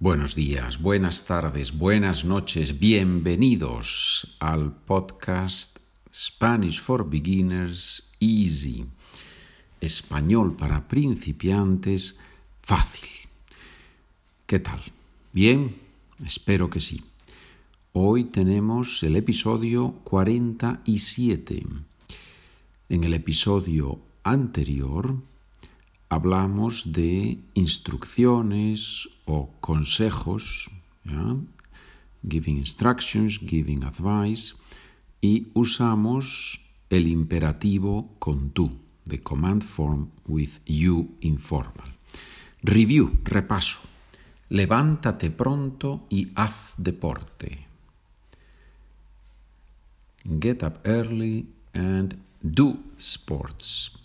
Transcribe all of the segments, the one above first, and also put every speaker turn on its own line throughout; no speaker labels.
Buenos días, buenas tardes, buenas noches, bienvenidos al podcast Spanish for Beginners Easy. Español para principiantes fácil. ¿Qué tal? ¿Bien? Espero que sí. Hoy tenemos el episodio 47. En el episodio anterior hablamos de instrucciones o consejos, giving instructions, giving advice, y usamos el imperativo con tú, the command form with you informal. Review, repaso. Levántate pronto y haz deporte. Get up early and do sports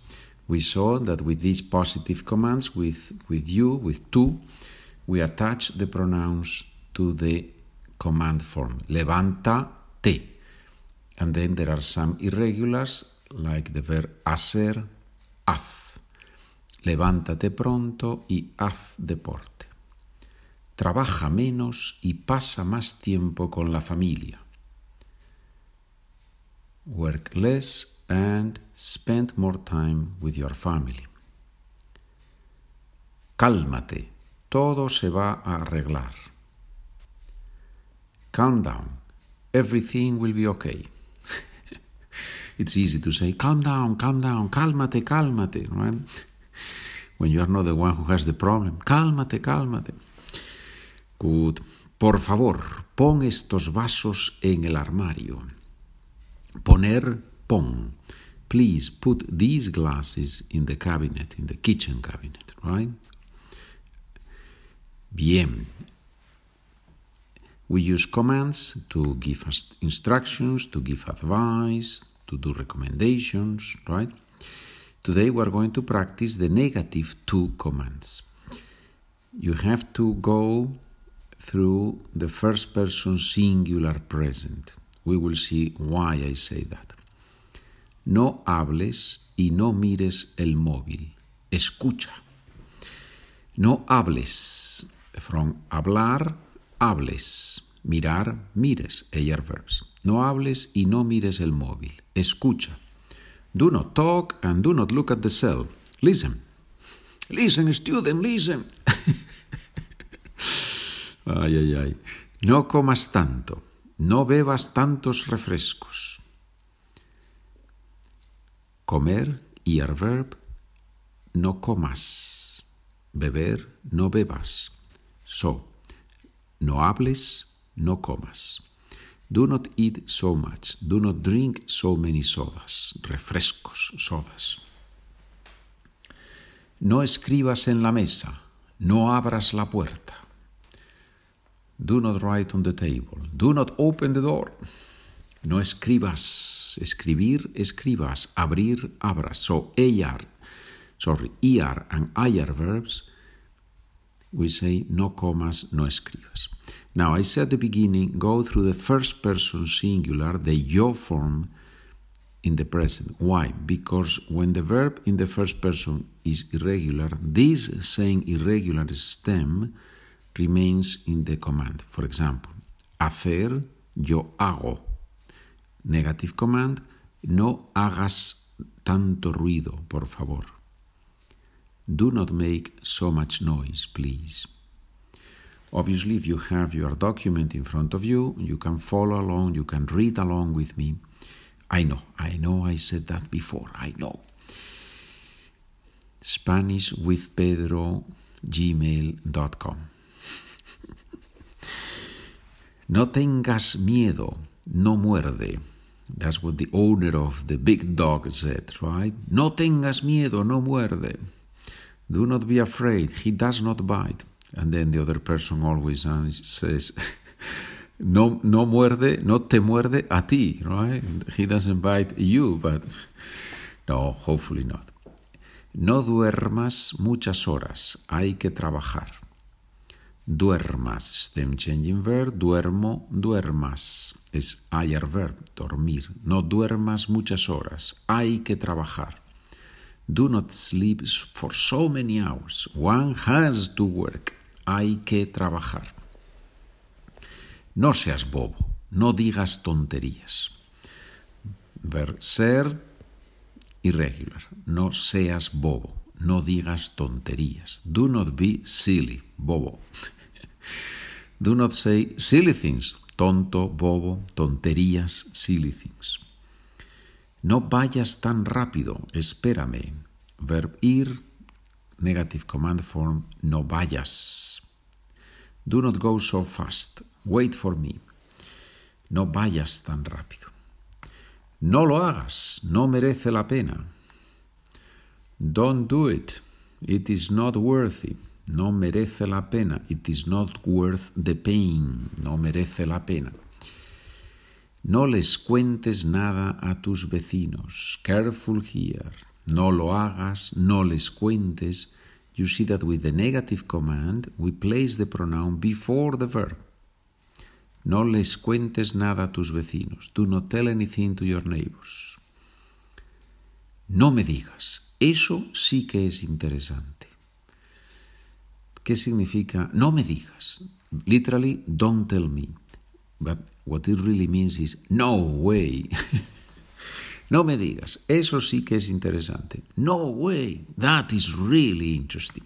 we saw that with these positive commands, with, with you, with tú, we attach the pronouns to the command form. Levántate. And then there are some irregulars, like the verb hacer, haz. Levántate pronto y haz deporte. Trabaja menos y pasa más tiempo con la familia. Work less and spend more time with your family. Cálmate, todo se va a arreglar. Calm down, everything will be okay. it's easy to say, calm down, calm down, cálmate, cálmate, right? When you are not the one who has the problem. Cálmate, cálmate. Good. Por favor, pon estos vasos en el armario. Poner pon. Please put these glasses in the cabinet, in the kitchen cabinet, right? Bien. We use commands to give us instructions, to give advice, to do recommendations, right? Today we are going to practice the negative two commands. You have to go through the first person singular present. We will see why I say that. No hables y no mires el móvil. Escucha. No hables. From hablar, hables. Mirar, mires. AR verbs. No hables y no mires el móvil. Escucha. Do not talk and do not look at the cell. Listen. Listen, student, listen. ay, ay, ay. No comas tanto. No bebas tantos refrescos. Comer, ir verb, no comas. Beber, no bebas. So, no hables, no comas. Do not eat so much. Do not drink so many sodas. Refrescos, sodas. No escribas en la mesa. No abras la puerta. Do not write on the table. Do not open the door. No escribas, escribir, escribas, abrir, abras. So AR, sorry, ER and IR verbs, we say no comas, no escribas. Now I said at the beginning, go through the first person singular, the yo form in the present. Why? Because when the verb in the first person is irregular, this same irregular stem remains in the command. For example, hacer, yo hago. Negative command, no hagas tanto ruido, por favor. Do not make so much noise, please. Obviously, if you have your document in front of you, you can follow along, you can read along with me. I know, I know I said that before, I know. Spanish with Pedro gmail.com. no tengas miedo, no muerde. That's what the owner of the big dog said, right? No tengas miedo, no muerde. Do not be afraid, he does not bite. And then the other person always says, no, no muerde, no te muerde a ti, right? He doesn't bite you, but no, hopefully not. No duermas muchas horas, hay que trabajar. Duermas, stem changing verb, duermo, duermas, es higher verb, dormir, no duermas muchas horas, hay que trabajar. Do not sleep for so many hours, one has to work, hay que trabajar. No seas bobo, no digas tonterías. Ver ser irregular. No seas bobo, no digas tonterías. Do not be silly, bobo. Do not say silly things, tonto, bobo, tonterías, silly things. No vayas tan rápido, espérame. Verb ir, negative command form, no vayas. Do not go so fast, wait for me. No vayas tan rápido. No lo hagas, no merece la pena. Don't do it, it is not worthy. No merece la pena, it is not worth the pain. No merece la pena. No les cuentes nada a tus vecinos. Careful here. No lo hagas, no les cuentes. You see that with the negative command, we place the pronoun before the verb. No les cuentes nada a tus vecinos. Do not tell anything to your neighbors. No me digas. Eso sí que es interesante. ¿Qué significa no me digas? Literally, don't tell me. But what it really means is no way. no me digas. Eso sí que es interesante. No way. That is really interesting.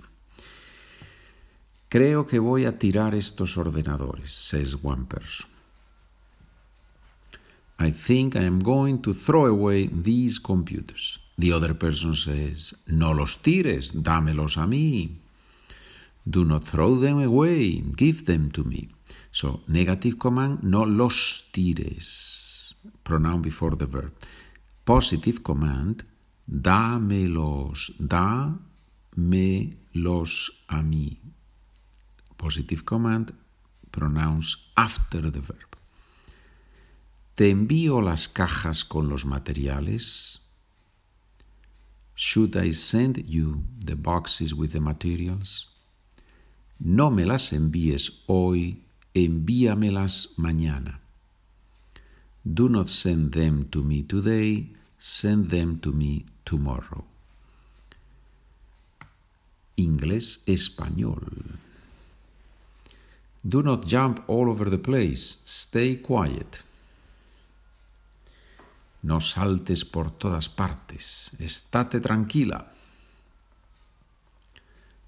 Creo que voy a tirar estos ordenadores, says one person. I think I am going to throw away these computers. The other person says, No los tires, dámelos a mí. Do not throw them away, give them to me. So, negative command, no los tires. Pronoun before the verb. Positive command, dámelos, dámelos a mí positive command, pronouns after the verb. ¿Te envío las cajas con los materiales? Should I send you the boxes with the materials? No me las envíes hoy, envíamelas mañana. Do not send them to me today, send them to me tomorrow. Inglés español. Do not jump all over the place. Stay quiet. No saltes por todas partes. Estate tranquila.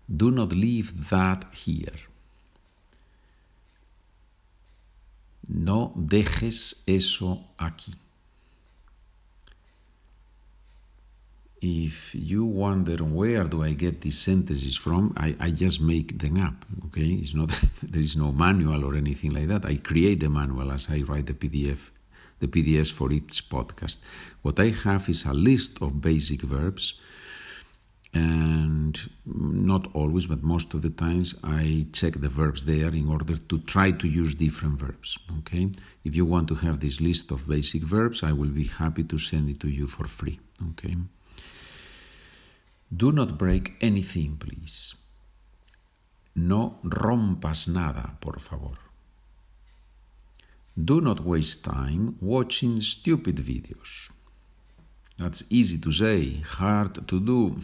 Do not leave that here. No dejes eso aquí. if you wonder where do I get these sentences from, I, I just make them up. Okay, it's not there is no manual or anything like that. I create the manual as I write the PDF, the PDFs for each podcast. What I have is a list of basic verbs, and not always, but most of the times I check the verbs there in order to try to use different verbs. Okay, if you want to have this list of basic verbs, I will be happy to send it to you for free. Okay. Do not break anything, please. No rompas nada, por favor. Do not waste time watching stupid videos. That's easy to say, hard to do.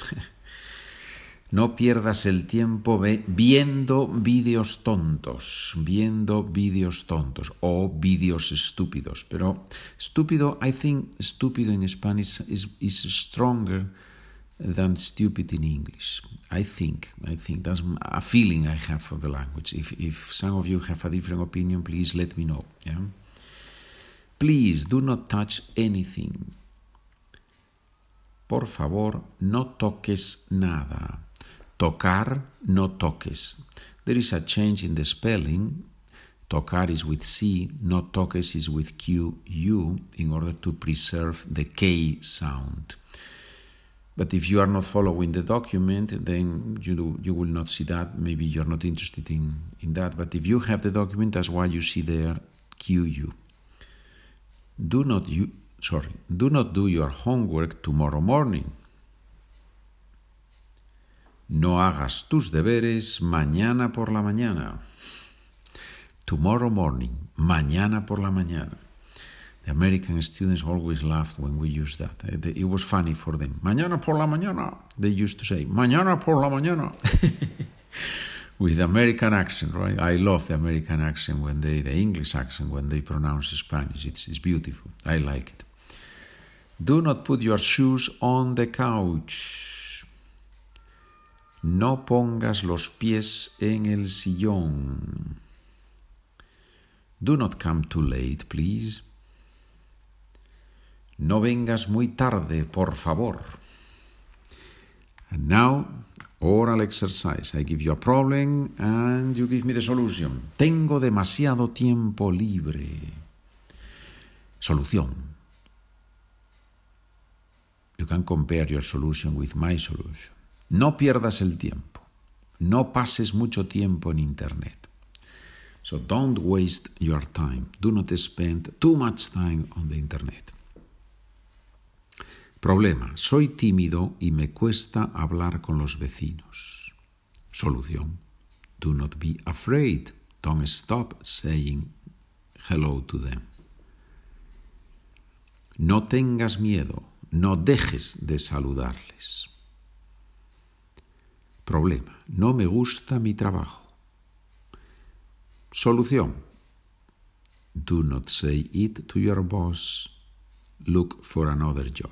no pierdas el tiempo viendo vídeos tontos, viendo vídeos tontos o vídeos estúpidos. Pero estúpido, I think estúpido Spanish is, is stronger than stupid in English. I think, I think that's a feeling I have for the language. If, if some of you have a different opinion, please let me know. Yeah? Please do not touch anything. Por favor, no toques nada. Tocar, no toques. There is a change in the spelling. Tocar is with C, no toques is with Q, U, in order to preserve the K sound. But if you are not following the document, then you, do, you will not see that. Maybe you're not interested in, in that. But if you have the document, that's why you see there QU. Do not sorry, do not do your homework tomorrow morning. No hagas tus deberes mañana por la mañana. Tomorrow morning, mañana por la mañana. The American students always laughed when we used that. Eh, it was funny for them. Mañana por la mañana, they used to say, mañana por la mañana. with American accent, right? I love the American accent when they, the English accent when they pronounce Spanish. It's, it's beautiful. I like it. Do not put your shoes on the couch. No pongas los pies en el sillón. Do not come too late, please. No vengas muy tarde, por favor. And now, oral exercise. I give you a problem and you give me the solution. Tengo demasiado tiempo libre. Solución. You can compare your solution with my solution. No pierdas el tiempo. No pases mucho tiempo en Internet. So don't waste your time. Do not spend too much time on the Internet. Problema. Soy tímido y me cuesta hablar con los vecinos. Solución. Do not be afraid. Don't stop saying hello to them. No tengas miedo. No dejes de saludarles. Problema. No me gusta mi trabajo. Solución. Do not say it to your boss. Look for another job.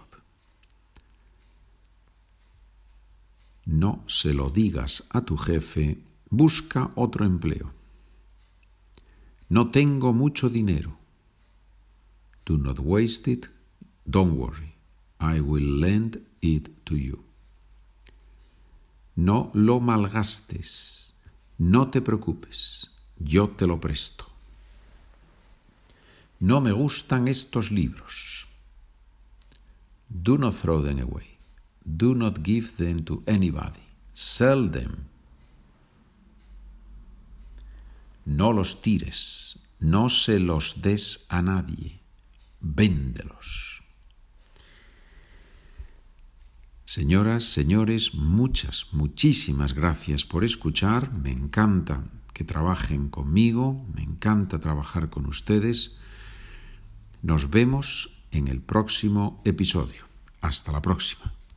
No se lo digas a tu jefe, busca otro empleo. No tengo mucho dinero. Do not waste it. Don't worry. I will lend it to you. No lo malgastes. No te preocupes. Yo te lo presto. No me gustan estos libros. Do not throw them away. Do not give them to anybody. Sell them. No los tires. No se los des a nadie. Véndelos. Señoras, señores, muchas, muchísimas gracias por escuchar. Me encanta que trabajen conmigo, me encanta trabajar con ustedes. Nos vemos en el próximo episodio. Hasta la próxima.